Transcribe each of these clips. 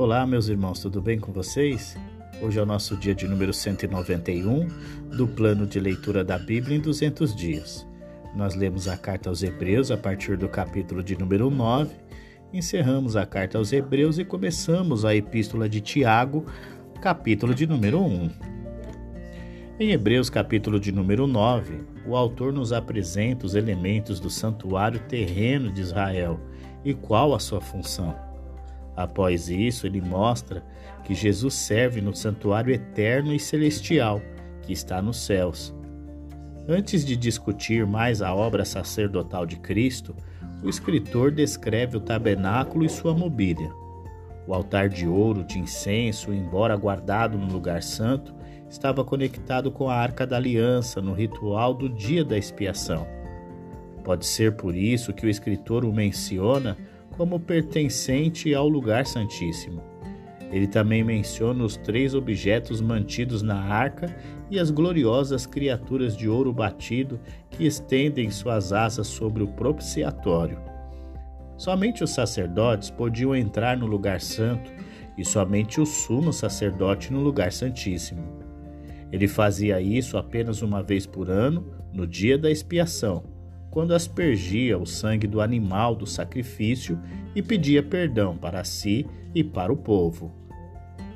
Olá, meus irmãos, tudo bem com vocês? Hoje é o nosso dia de número 191 do plano de leitura da Bíblia em 200 dias. Nós lemos a carta aos Hebreus a partir do capítulo de número 9, encerramos a carta aos Hebreus e começamos a epístola de Tiago, capítulo de número 1. Em Hebreus, capítulo de número 9, o autor nos apresenta os elementos do santuário terreno de Israel e qual a sua função. Após isso, ele mostra que Jesus serve no santuário eterno e celestial que está nos céus. Antes de discutir mais a obra sacerdotal de Cristo, o escritor descreve o tabernáculo e sua mobília. O altar de ouro de incenso, embora guardado no lugar santo, estava conectado com a arca da aliança no ritual do dia da expiação. Pode ser por isso que o escritor o menciona como pertencente ao lugar santíssimo. Ele também menciona os três objetos mantidos na arca e as gloriosas criaturas de ouro batido que estendem suas asas sobre o propiciatório. Somente os sacerdotes podiam entrar no lugar santo e somente o sumo sacerdote no lugar santíssimo. Ele fazia isso apenas uma vez por ano, no dia da expiação quando aspergia o sangue do animal do sacrifício e pedia perdão para si e para o povo.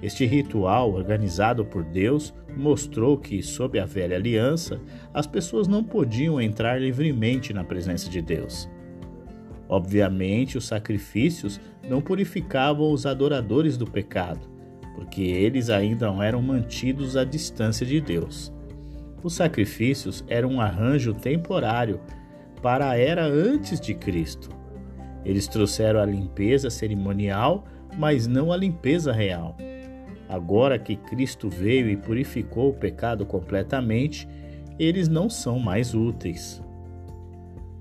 Este ritual, organizado por Deus, mostrou que, sob a velha aliança, as pessoas não podiam entrar livremente na presença de Deus. Obviamente, os sacrifícios não purificavam os adoradores do pecado, porque eles ainda não eram mantidos à distância de Deus. Os sacrifícios eram um arranjo temporário para a era antes de Cristo. Eles trouxeram a limpeza cerimonial, mas não a limpeza real. Agora que Cristo veio e purificou o pecado completamente, eles não são mais úteis.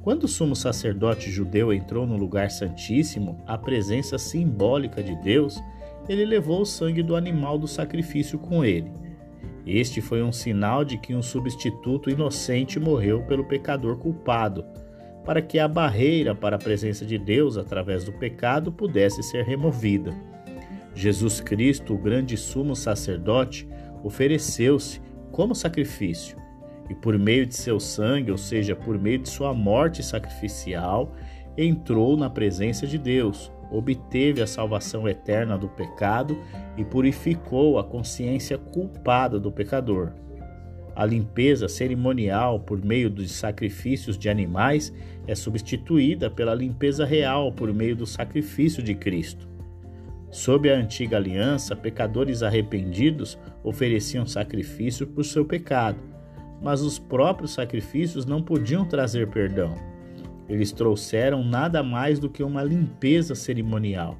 Quando o sumo sacerdote judeu entrou no lugar santíssimo, a presença simbólica de Deus, ele levou o sangue do animal do sacrifício com ele. Este foi um sinal de que um substituto inocente morreu pelo pecador culpado, para que a barreira para a presença de Deus através do pecado pudesse ser removida. Jesus Cristo, o grande sumo sacerdote, ofereceu-se como sacrifício, e por meio de seu sangue, ou seja, por meio de sua morte sacrificial, entrou na presença de Deus, obteve a salvação eterna do pecado e purificou a consciência culpada do pecador. A limpeza cerimonial por meio dos sacrifícios de animais é substituída pela limpeza real por meio do sacrifício de Cristo. Sob a antiga aliança, pecadores arrependidos ofereciam sacrifício por seu pecado, mas os próprios sacrifícios não podiam trazer perdão. Eles trouxeram nada mais do que uma limpeza cerimonial.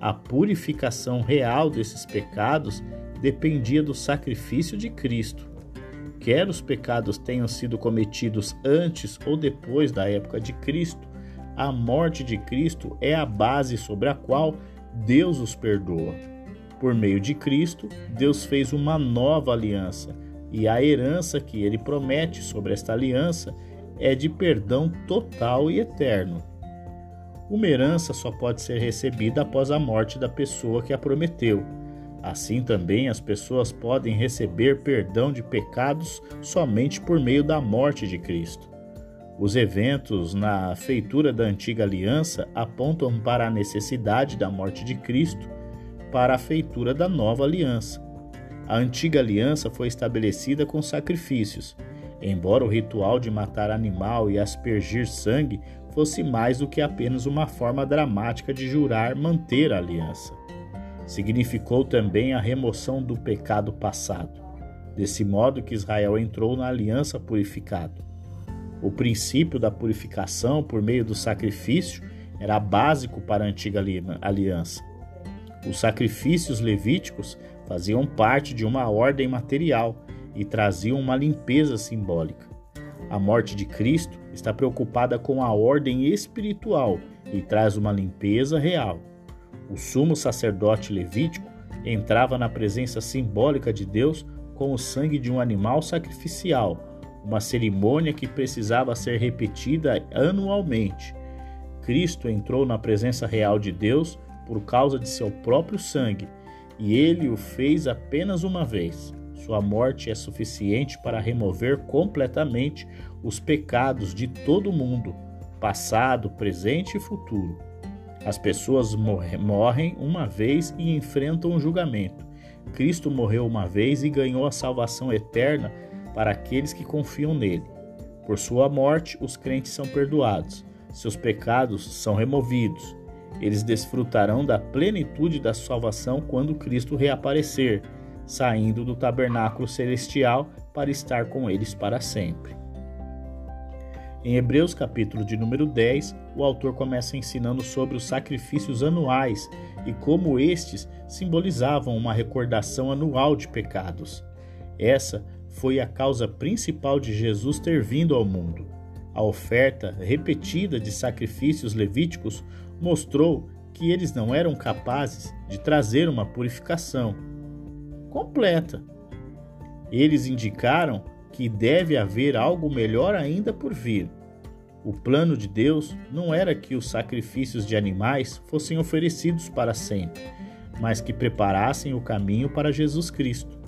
A purificação real desses pecados dependia do sacrifício de Cristo. Quer os pecados tenham sido cometidos antes ou depois da época de Cristo, a morte de Cristo é a base sobre a qual Deus os perdoa. Por meio de Cristo, Deus fez uma nova aliança, e a herança que ele promete sobre esta aliança é de perdão total e eterno. Uma herança só pode ser recebida após a morte da pessoa que a prometeu. Assim também as pessoas podem receber perdão de pecados somente por meio da morte de Cristo. Os eventos na feitura da antiga aliança apontam para a necessidade da morte de Cristo para a feitura da nova aliança. A antiga aliança foi estabelecida com sacrifícios, embora o ritual de matar animal e aspergir sangue fosse mais do que apenas uma forma dramática de jurar manter a aliança. Significou também a remoção do pecado passado, desse modo que Israel entrou na aliança purificado. O princípio da purificação por meio do sacrifício era básico para a antiga aliança. Os sacrifícios levíticos faziam parte de uma ordem material e traziam uma limpeza simbólica. A morte de Cristo está preocupada com a ordem espiritual e traz uma limpeza real. O sumo sacerdote levítico entrava na presença simbólica de Deus com o sangue de um animal sacrificial, uma cerimônia que precisava ser repetida anualmente. Cristo entrou na presença real de Deus por causa de seu próprio sangue, e ele o fez apenas uma vez. Sua morte é suficiente para remover completamente os pecados de todo mundo, passado, presente e futuro. As pessoas morrem uma vez e enfrentam o julgamento. Cristo morreu uma vez e ganhou a salvação eterna para aqueles que confiam nele. Por sua morte, os crentes são perdoados, seus pecados são removidos. Eles desfrutarão da plenitude da salvação quando Cristo reaparecer, saindo do tabernáculo celestial para estar com eles para sempre. Em Hebreus capítulo de número 10, o autor começa ensinando sobre os sacrifícios anuais e como estes simbolizavam uma recordação anual de pecados. Essa foi a causa principal de Jesus ter vindo ao mundo. A oferta repetida de sacrifícios levíticos mostrou que eles não eram capazes de trazer uma purificação completa. Eles indicaram que deve haver algo melhor ainda por vir. O plano de Deus não era que os sacrifícios de animais fossem oferecidos para sempre, mas que preparassem o caminho para Jesus Cristo.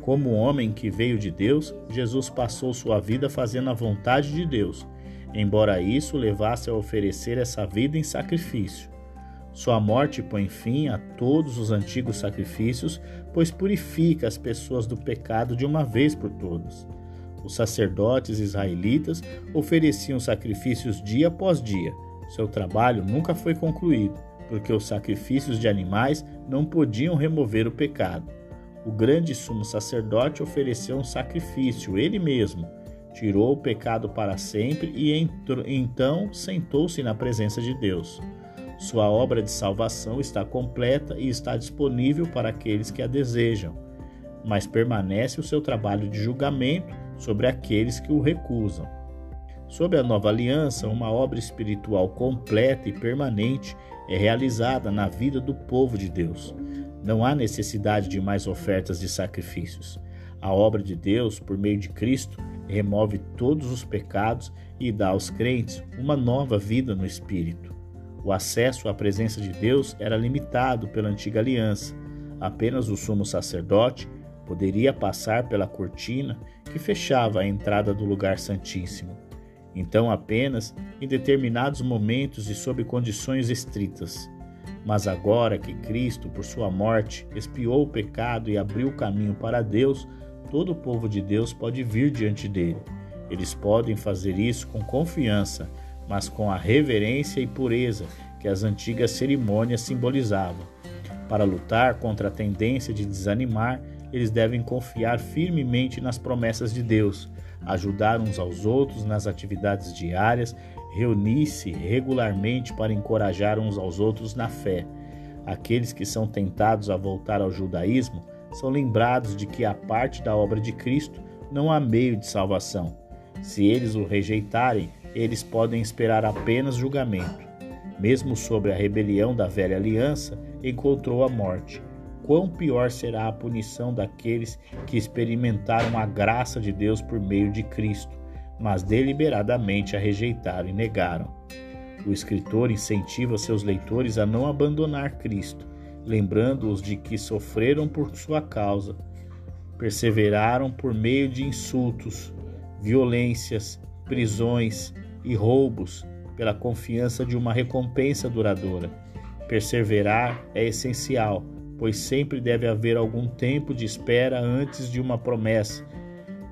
Como homem que veio de Deus, Jesus passou sua vida fazendo a vontade de Deus, embora isso levasse a oferecer essa vida em sacrifício. Sua morte põe fim a todos os antigos sacrifícios, pois purifica as pessoas do pecado de uma vez por todas. Os sacerdotes israelitas ofereciam sacrifícios dia após dia. Seu trabalho nunca foi concluído, porque os sacrifícios de animais não podiam remover o pecado. O grande sumo sacerdote ofereceu um sacrifício, ele mesmo, tirou o pecado para sempre e então sentou-se na presença de Deus. Sua obra de salvação está completa e está disponível para aqueles que a desejam, mas permanece o seu trabalho de julgamento sobre aqueles que o recusam. Sob a nova aliança, uma obra espiritual completa e permanente é realizada na vida do povo de Deus. Não há necessidade de mais ofertas de sacrifícios. A obra de Deus, por meio de Cristo, remove todos os pecados e dá aos crentes uma nova vida no Espírito. O acesso à presença de Deus era limitado pela antiga aliança. Apenas o sumo sacerdote poderia passar pela cortina que fechava a entrada do lugar santíssimo. Então, apenas em determinados momentos e sob condições estritas. Mas agora que Cristo, por sua morte, expiou o pecado e abriu o caminho para Deus, todo o povo de Deus pode vir diante dele. Eles podem fazer isso com confiança mas com a reverência e pureza que as antigas cerimônias simbolizavam. Para lutar contra a tendência de desanimar, eles devem confiar firmemente nas promessas de Deus, ajudar uns aos outros nas atividades diárias, reunir-se regularmente para encorajar uns aos outros na fé. Aqueles que são tentados a voltar ao judaísmo são lembrados de que, a parte da obra de Cristo, não há meio de salvação. Se eles o rejeitarem, eles podem esperar apenas julgamento. Mesmo sobre a rebelião da velha aliança, encontrou a morte. Quão pior será a punição daqueles que experimentaram a graça de Deus por meio de Cristo, mas deliberadamente a rejeitaram e negaram. O escritor incentiva seus leitores a não abandonar Cristo, lembrando-os de que sofreram por sua causa, perseveraram por meio de insultos, violências, prisões e roubos pela confiança de uma recompensa duradoura. Perseverar é essencial, pois sempre deve haver algum tempo de espera antes de uma promessa,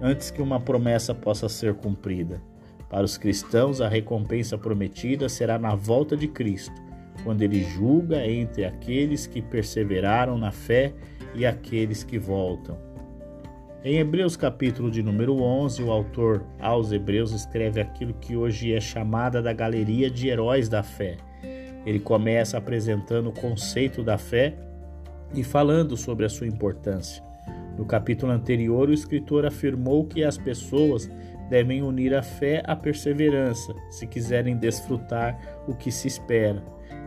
antes que uma promessa possa ser cumprida. Para os cristãos, a recompensa prometida será na volta de Cristo, quando ele julga entre aqueles que perseveraram na fé e aqueles que voltam. Em Hebreus capítulo de número 11, o autor aos Hebreus escreve aquilo que hoje é chamada da galeria de heróis da fé. Ele começa apresentando o conceito da fé e falando sobre a sua importância. No capítulo anterior, o escritor afirmou que as pessoas devem unir a fé à perseverança, se quiserem desfrutar o que se espera.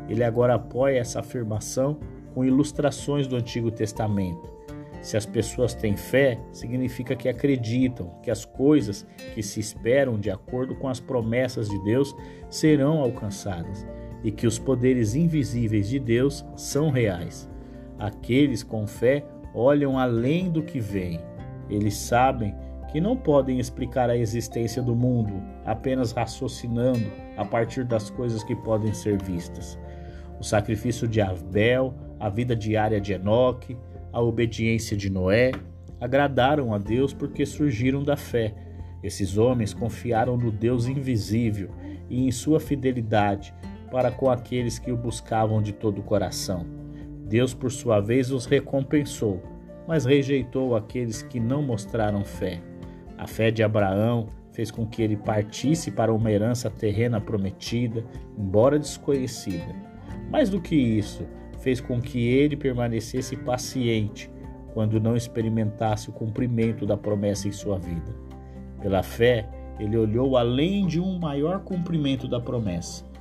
Ele agora apoia essa afirmação com ilustrações do Antigo Testamento. Se as pessoas têm fé, significa que acreditam que as coisas que se esperam de acordo com as promessas de Deus serão alcançadas. e que os poderes invisíveis de Deus são reais. Aqueles com fé olham além do que vem. Eles sabem que não podem explicar a existência do mundo apenas raciocinando a partir das coisas que podem ser vistas. O sacrifício de Abel, a vida diária de Enoque, a obediência de Noé agradaram a Deus porque surgiram da fé. Esses homens confiaram no Deus invisível e em sua fidelidade para com aqueles que o buscavam de todo o coração. Deus, por sua vez, os recompensou, mas rejeitou aqueles que não mostraram fé. A fé de Abraão fez com que ele partisse para uma herança terrena prometida, embora desconhecida. Mais do que isso, fez com que ele permanecesse paciente quando não experimentasse o cumprimento da promessa em sua vida. Pela fé, ele olhou além de um maior cumprimento da promessa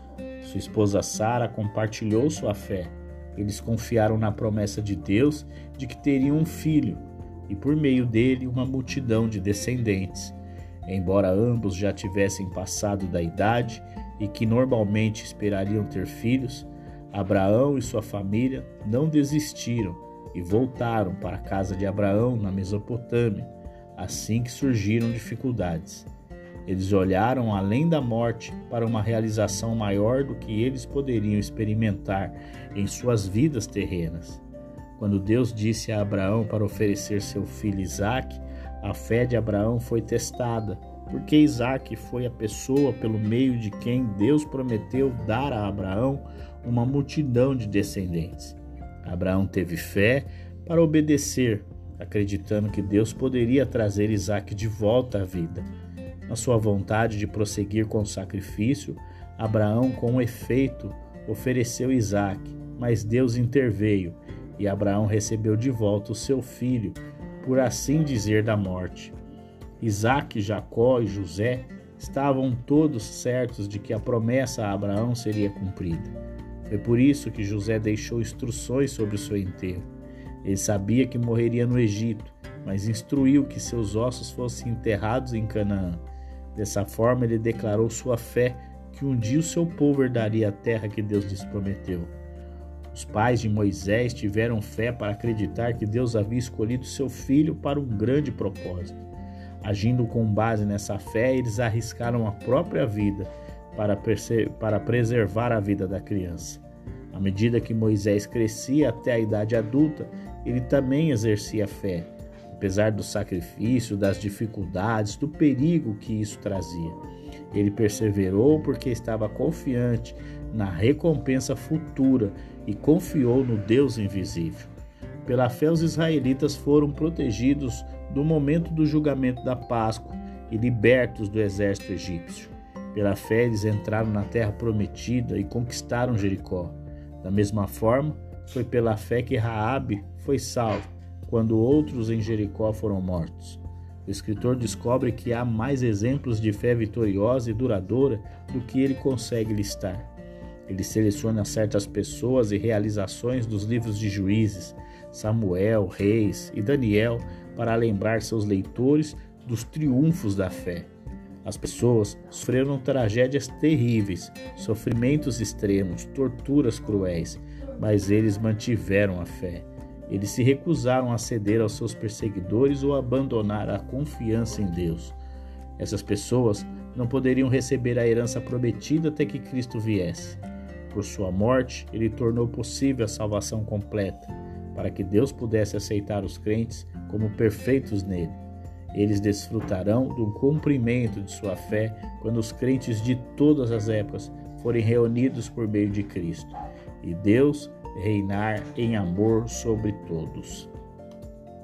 sua esposa Sara compartilhou sua fé. Eles confiaram na promessa de Deus de que teriam um filho e por meio dele uma multidão de descendentes. Embora ambos já tivessem passado da idade e que normalmente esperariam ter filhos, Abraão e sua família não desistiram e voltaram para a casa de Abraão na Mesopotâmia, assim que surgiram dificuldades. Eles olharam além da morte para uma realização maior do que eles poderiam experimentar em suas vidas terrenas. Quando Deus disse a Abraão para oferecer seu filho Isaque, a fé de Abraão foi testada, porque Isaque foi a pessoa pelo meio de quem Deus prometeu dar a Abraão uma multidão de descendentes. Abraão teve fé para obedecer, acreditando que Deus poderia trazer Isaque de volta à vida. Na sua vontade de prosseguir com o sacrifício, Abraão, com efeito, ofereceu Isaac, mas Deus interveio e Abraão recebeu de volta o seu filho, por assim dizer, da morte. Isaac, Jacó e José estavam todos certos de que a promessa a Abraão seria cumprida. Foi por isso que José deixou instruções sobre o seu enterro. Ele sabia que morreria no Egito, mas instruiu que seus ossos fossem enterrados em Canaã. Dessa forma, ele declarou sua fé que um dia o seu povo herdaria a terra que Deus lhes prometeu. Os pais de Moisés tiveram fé para acreditar que Deus havia escolhido seu filho para um grande propósito. Agindo com base nessa fé, eles arriscaram a própria vida para, para preservar a vida da criança. À medida que Moisés crescia até a idade adulta, ele também exercia fé, apesar do sacrifício, das dificuldades, do perigo que isso trazia. Ele perseverou porque estava confiante na recompensa futura e confiou no Deus invisível. Pela fé, os israelitas foram protegidos do momento do julgamento da Páscoa e libertos do exército egípcio. Pela fé, eles entraram na terra prometida e conquistaram Jericó. Da mesma forma, foi pela fé que Raabe foi salvo quando outros em Jericó foram mortos. O escritor descobre que há mais exemplos de fé vitoriosa e duradoura do que ele consegue listar. Ele seleciona certas pessoas e realizações dos livros de Juízes, Samuel, Reis e Daniel para lembrar seus leitores dos triunfos da fé. As pessoas sofreram tragédias terríveis, sofrimentos extremos, torturas cruéis, mas eles mantiveram a fé. Eles se recusaram a ceder aos seus perseguidores ou abandonar a confiança em Deus. Essas pessoas não poderiam receber a herança prometida até que Cristo viesse. Por sua morte, ele tornou possível a salvação completa, para que Deus pudesse aceitar os crentes como perfeitos nele. Eles desfrutarão do cumprimento de sua fé quando os crentes de todas as épocas forem reunidos por meio de Cristo. E Deus reinar em amor sobre todos.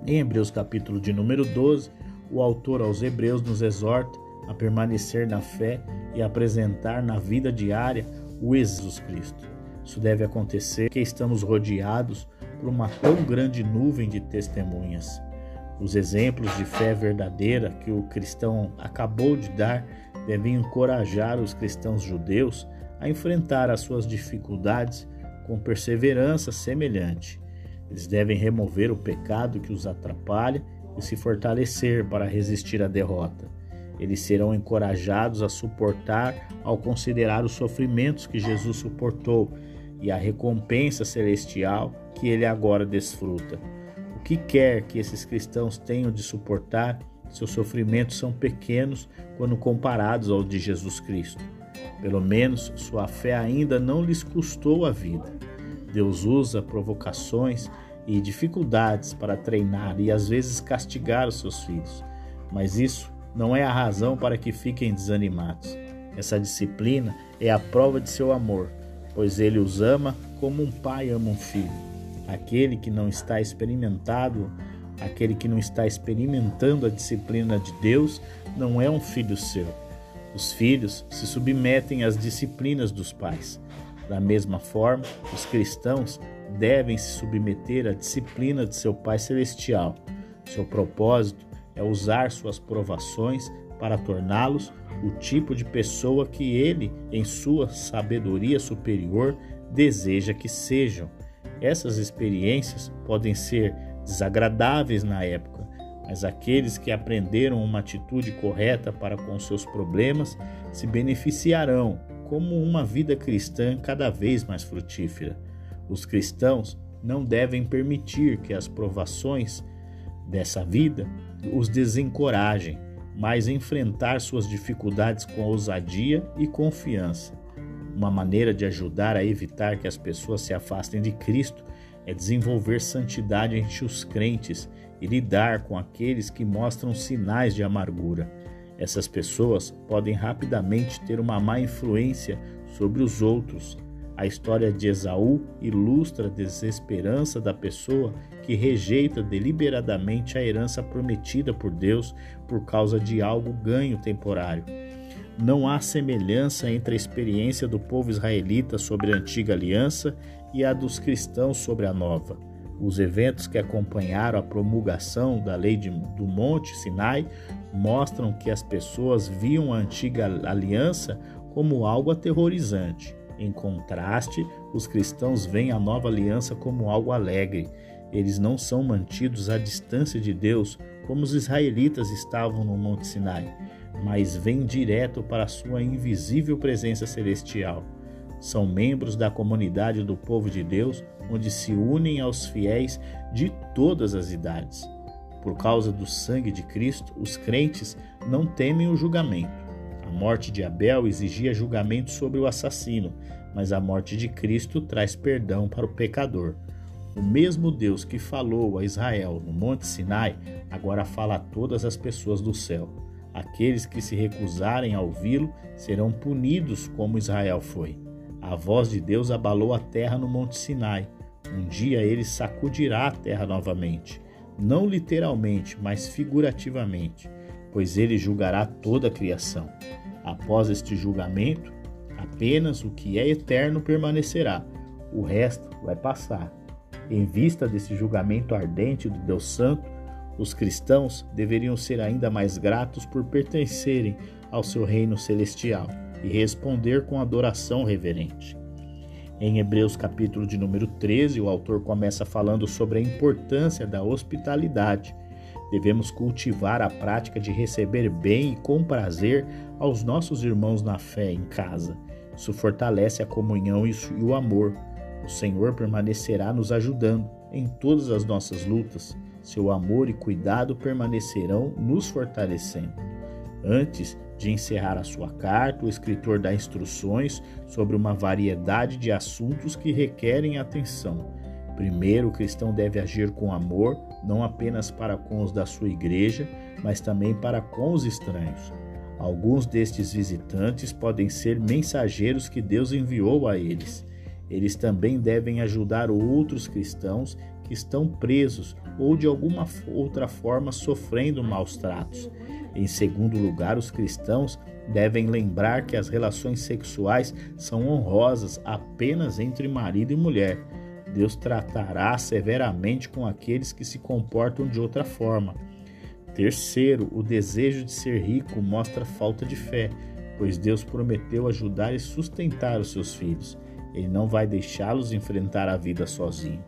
Em Hebreus capítulo de número 12, o autor aos Hebreus nos exorta a permanecer na fé e apresentar na vida diária o Jesus Cristo. Isso deve acontecer porque estamos rodeados por uma tão grande nuvem de testemunhas. Os exemplos de fé verdadeira que o cristão acabou de dar devem encorajar os cristãos judeus a enfrentar as suas dificuldades com perseverança semelhante. Eles devem remover o pecado que os atrapalha e se fortalecer para resistir à derrota. Eles serão encorajados a suportar ao considerar os sofrimentos que Jesus suportou e a recompensa celestial que ele agora desfruta. O que quer que esses cristãos tenham de suportar, seus sofrimentos são pequenos quando comparados ao de Jesus Cristo. Pelo menos sua fé ainda não lhes custou a vida. Deus usa provocações e dificuldades para treinar e às vezes castigar os seus filhos, mas isso não é a razão para que fiquem desanimados. Essa disciplina é a prova de seu amor, pois ele os ama como um pai ama um filho. Aquele que não está experimentado, aquele que não está experimentando a disciplina de Deus, não é um filho seu. Os filhos se submetem às disciplinas dos pais. Da mesma forma, os cristãos devem se submeter à disciplina de seu Pai Celestial. Seu propósito é usar suas provações para torná-los o tipo de pessoa que ele, em sua sabedoria superior, deseja que sejam. Essas experiências podem ser desagradáveis na época, mas aqueles que aprenderam uma atitude correta para com seus problemas se beneficiarão como uma vida cristã cada vez mais frutífera. Os cristãos não devem permitir que as provações dessa vida os desencorajem, mas enfrentar suas dificuldades com ousadia e confiança. Uma maneira de ajudar a evitar que as pessoas se afastem de Cristo é desenvolver santidade entre os crentes e lidar com aqueles que mostram sinais de amargura. Essas pessoas podem rapidamente ter uma má influência sobre os outros. A história de Esaú ilustra a desesperança da pessoa que rejeita deliberadamente a herança prometida por Deus por causa de algo ganho temporário. Não há semelhança entre a experiência do povo israelita sobre a antiga aliança e a dos cristãos sobre a nova. Os eventos que acompanharam a promulgação da lei de, do Monte Sinai mostram que as pessoas viam a antiga aliança como algo aterrorizante. Em contraste, os cristãos veem a nova aliança como algo alegre. Eles não são mantidos à distância de Deus como os israelitas estavam no Monte Sinai, mas vêm direto para sua invisível presença celestial. São membros da comunidade do povo de Deus, onde se unem aos fiéis de todas as idades. Por causa do sangue de Cristo, os crentes não temem o julgamento. A morte de Abel exigia julgamento sobre o assassino, mas a morte de Cristo traz perdão para o pecador. O mesmo Deus que falou a Israel no Monte Sinai, agora fala a todas as pessoas do céu. Aqueles que se recusarem a ouvi-lo serão punidos como Israel foi. A voz de Deus abalou a terra no Monte Sinai. Um dia ele sacudirá a terra novamente, não literalmente, mas figurativamente, pois ele julgará toda a criação. Após este julgamento, apenas o que é eterno permanecerá, o resto vai passar. Em vista desse julgamento ardente do Deus Santo, os cristãos deveriam ser ainda mais gratos por pertencerem ao seu reino celestial e responder com adoração reverente. Em Hebreus capítulo de número 13, o autor começa falando sobre a importância da hospitalidade. Devemos cultivar a prática de receber bem e com prazer aos nossos irmãos na fé em casa. Isso fortalece a comunhão e o amor, o Senhor permanecerá nos ajudando em todas as nossas lutas. Seu amor e cuidado permanecerão nos fortalecendo. Antes de encerrar a sua carta, o escritor dá instruções sobre uma variedade de assuntos que requerem atenção. Primeiro, o cristão deve agir com amor, não apenas para com os da sua igreja, mas também para com os estranhos. Alguns destes visitantes podem ser mensageiros que Deus enviou a eles. Eles também devem ajudar outros cristãos estão presos ou de alguma outra forma sofrendo maus tratos. Em segundo lugar, os cristãos devem lembrar que as relações sexuais são honrosas apenas entre marido e mulher. Deus tratará severamente com aqueles que se comportam de outra forma. Terceiro, o desejo de ser rico mostra falta de fé, pois Deus prometeu ajudar e sustentar os seus filhos. Ele não vai deixá-los enfrentar a vida sozinho.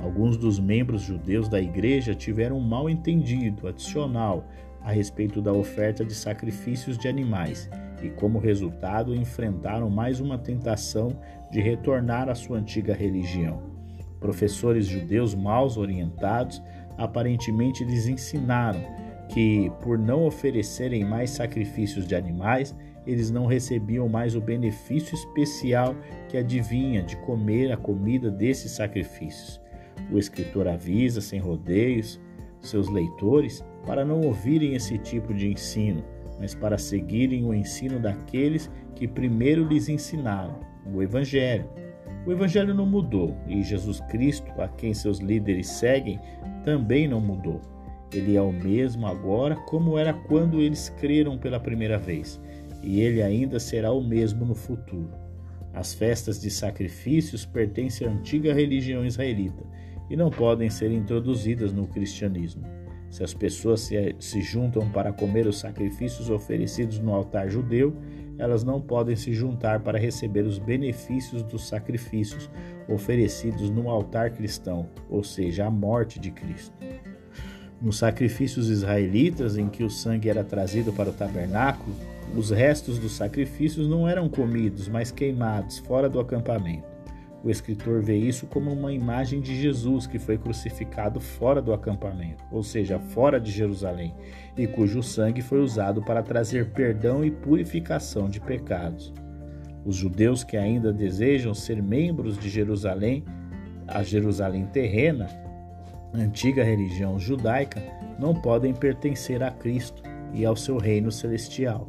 Alguns dos membros judeus da igreja tiveram um mal entendido adicional a respeito da oferta de sacrifícios de animais e, como resultado, enfrentaram mais uma tentação de retornar à sua antiga religião. Professores judeus mal orientados aparentemente lhes ensinaram que, por não oferecerem mais sacrifícios de animais, eles não recebiam mais o benefício especial que adivinha de comer a comida desses sacrifícios. O escritor avisa, sem rodeios, seus leitores para não ouvirem esse tipo de ensino, mas para seguirem o ensino daqueles que primeiro lhes ensinaram, o Evangelho. O Evangelho não mudou e Jesus Cristo, a quem seus líderes seguem, também não mudou. Ele é o mesmo agora como era quando eles creram pela primeira vez, e ele ainda será o mesmo no futuro. As festas de sacrifícios pertencem à antiga religião israelita e não podem ser introduzidas no cristianismo. Se as pessoas se, se juntam para comer os sacrifícios oferecidos no altar judeu, elas não podem se juntar para receber os benefícios dos sacrifícios oferecidos no altar cristão, ou seja, a morte de Cristo. Nos sacrifícios israelitas, em que o sangue era trazido para o tabernáculo, os restos dos sacrifícios não eram comidos, mas queimados fora do acampamento. O escritor vê isso como uma imagem de Jesus que foi crucificado fora do acampamento, ou seja, fora de Jerusalém, e cujo sangue foi usado para trazer perdão e purificação de pecados. Os judeus que ainda desejam ser membros de Jerusalém, a Jerusalém terrena, antiga religião judaica, não podem pertencer a Cristo e ao seu reino celestial.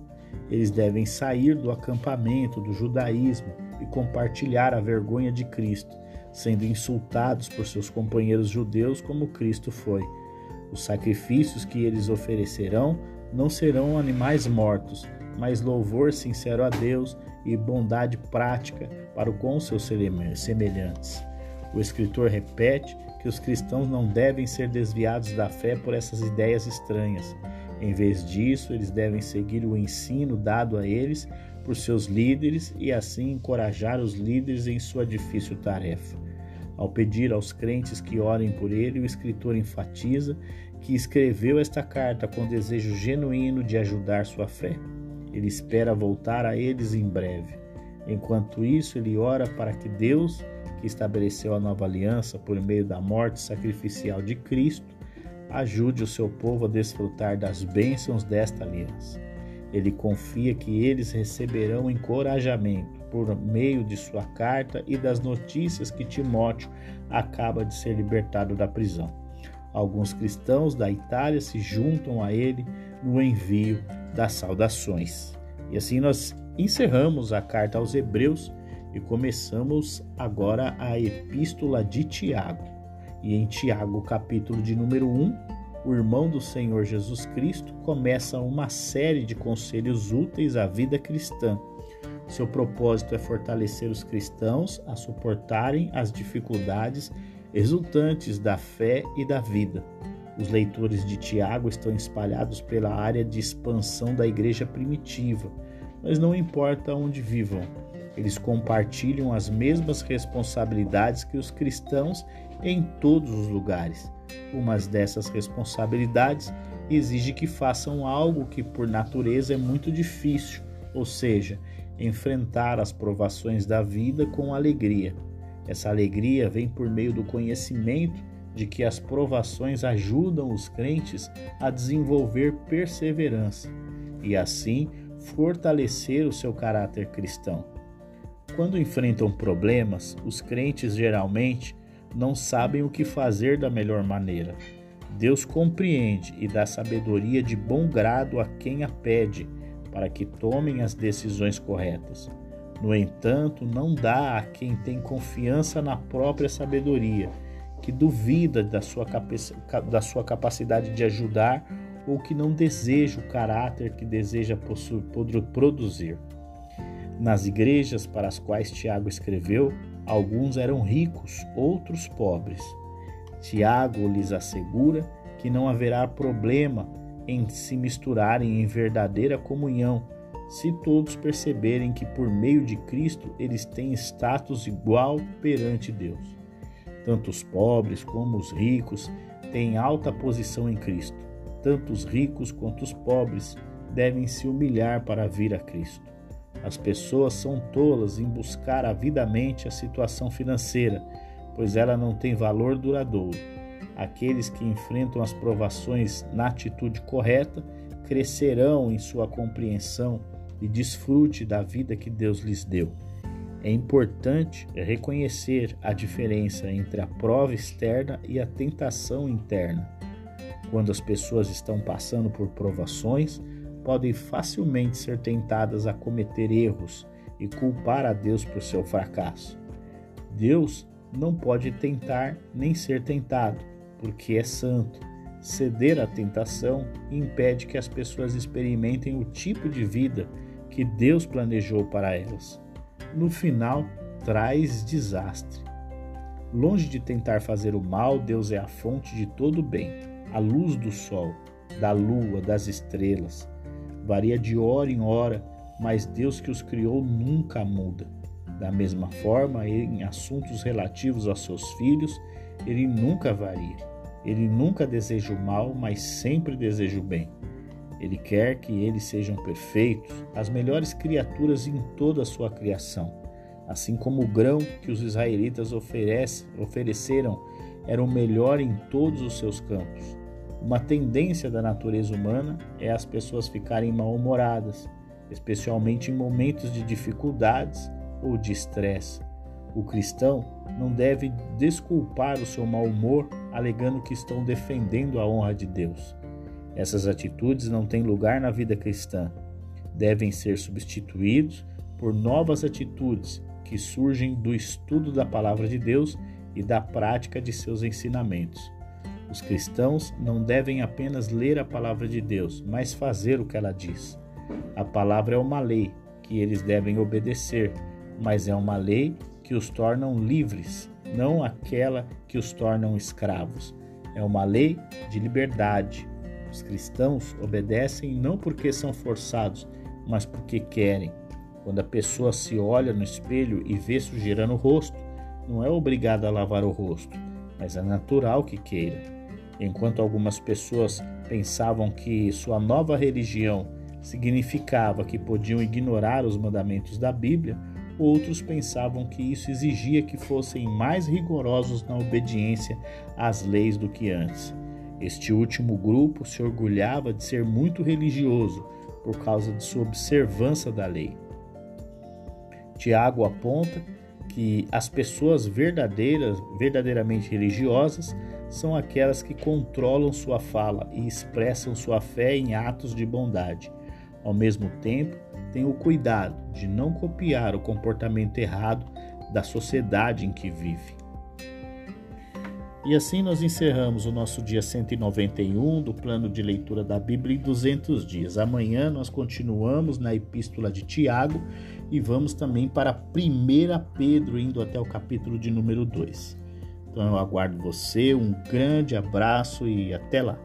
Eles devem sair do acampamento do judaísmo e compartilhar a vergonha de Cristo, sendo insultados por seus companheiros judeus como Cristo foi. Os sacrifícios que eles oferecerão não serão animais mortos, mas louvor sincero a Deus e bondade prática para com seus semelhantes. O escritor repete que os cristãos não devem ser desviados da fé por essas ideias estranhas. Em vez disso, eles devem seguir o ensino dado a eles por seus líderes e assim encorajar os líderes em sua difícil tarefa. Ao pedir aos crentes que orem por ele, o escritor enfatiza que escreveu esta carta com desejo genuíno de ajudar sua fé. Ele espera voltar a eles em breve. Enquanto isso, ele ora para que Deus, que estabeleceu a nova aliança por meio da morte sacrificial de Cristo, ajude o seu povo a desfrutar das bênçãos desta aliança. Ele confia que eles receberão encorajamento por meio de sua carta e das notícias que Timóteo acaba de ser libertado da prisão. Alguns cristãos da Itália se juntam a ele no envio das saudações. E assim nós encerramos a carta aos Hebreus e começamos agora a epístola de Tiago. E em Tiago, capítulo de número 1, o irmão do Senhor Jesus Cristo começa uma série de conselhos úteis à vida cristã. Seu propósito é fortalecer os cristãos a suportarem as dificuldades resultantes da fé e da vida. Os leitores de Tiago estão espalhados pela área de expansão da igreja primitiva, mas não importa onde vivam, eles compartilham as mesmas responsabilidades que os cristãos em todos os lugares. Uma dessas responsabilidades exige que façam algo que, por natureza, é muito difícil, ou seja, enfrentar as provações da vida com alegria. Essa alegria vem por meio do conhecimento de que as provações ajudam os crentes a desenvolver perseverança e, assim, fortalecer o seu caráter cristão. Quando enfrentam problemas, os crentes geralmente não sabem o que fazer da melhor maneira. Deus compreende e dá sabedoria de bom grado a quem a pede, para que tomem as decisões corretas. No entanto, não dá a quem tem confiança na própria sabedoria, que duvida da sua, da sua capacidade de ajudar ou que não deseja o caráter que deseja produzir. Nas igrejas para as quais Tiago escreveu, Alguns eram ricos, outros pobres. Tiago lhes assegura que não haverá problema em se misturarem em verdadeira comunhão, se todos perceberem que por meio de Cristo eles têm status igual perante Deus. Tanto os pobres como os ricos têm alta posição em Cristo. Tanto os ricos quanto os pobres devem se humilhar para vir a Cristo. As pessoas são tolas em buscar avidamente a situação financeira, pois ela não tem valor duradouro. Aqueles que enfrentam as provações na atitude correta crescerão em sua compreensão e desfrute da vida que Deus lhes deu. É importante reconhecer a diferença entre a prova externa e a tentação interna. Quando as pessoas estão passando por provações, podem facilmente ser tentadas a cometer erros e culpar a Deus por seu fracasso. Deus não pode tentar nem ser tentado, porque é santo. Ceder à tentação impede que as pessoas experimentem o tipo de vida que Deus planejou para elas. No final, traz desastre. Longe de tentar fazer o mal, Deus é a fonte de todo o bem, a luz do sol, da lua, das estrelas varia de hora em hora, mas Deus que os criou nunca muda. Da mesma forma, em assuntos relativos aos seus filhos, ele nunca varia. Ele nunca deseja o mal, mas sempre deseja o bem. Ele quer que eles sejam perfeitos, as melhores criaturas em toda a sua criação. Assim como o grão que os israelitas oferece, ofereceram era o melhor em todos os seus campos. Uma tendência da natureza humana é as pessoas ficarem mal-humoradas, especialmente em momentos de dificuldades ou de estresse. O cristão não deve desculpar o seu mau humor alegando que estão defendendo a honra de Deus. Essas atitudes não têm lugar na vida cristã. Devem ser substituídos por novas atitudes que surgem do estudo da palavra de Deus e da prática de seus ensinamentos. Os cristãos não devem apenas ler a palavra de Deus, mas fazer o que ela diz. A palavra é uma lei que eles devem obedecer, mas é uma lei que os tornam livres, não aquela que os tornam escravos. É uma lei de liberdade. Os cristãos obedecem não porque são forçados, mas porque querem. Quando a pessoa se olha no espelho e vê sujeira no rosto, não é obrigada a lavar o rosto, mas é natural que queira. Enquanto algumas pessoas pensavam que sua nova religião significava que podiam ignorar os mandamentos da Bíblia, outros pensavam que isso exigia que fossem mais rigorosos na obediência às leis do que antes. Este último grupo se orgulhava de ser muito religioso por causa de sua observância da lei. Tiago aponta que as pessoas verdadeiras, verdadeiramente religiosas, são aquelas que controlam sua fala e expressam sua fé em atos de bondade. Ao mesmo tempo, têm o cuidado de não copiar o comportamento errado da sociedade em que vive. E assim nós encerramos o nosso dia 191 do plano de leitura da Bíblia em 200 dias. Amanhã nós continuamos na epístola de Tiago e vamos também para 1 Pedro, indo até o capítulo de número 2. Então eu aguardo você, um grande abraço e até lá.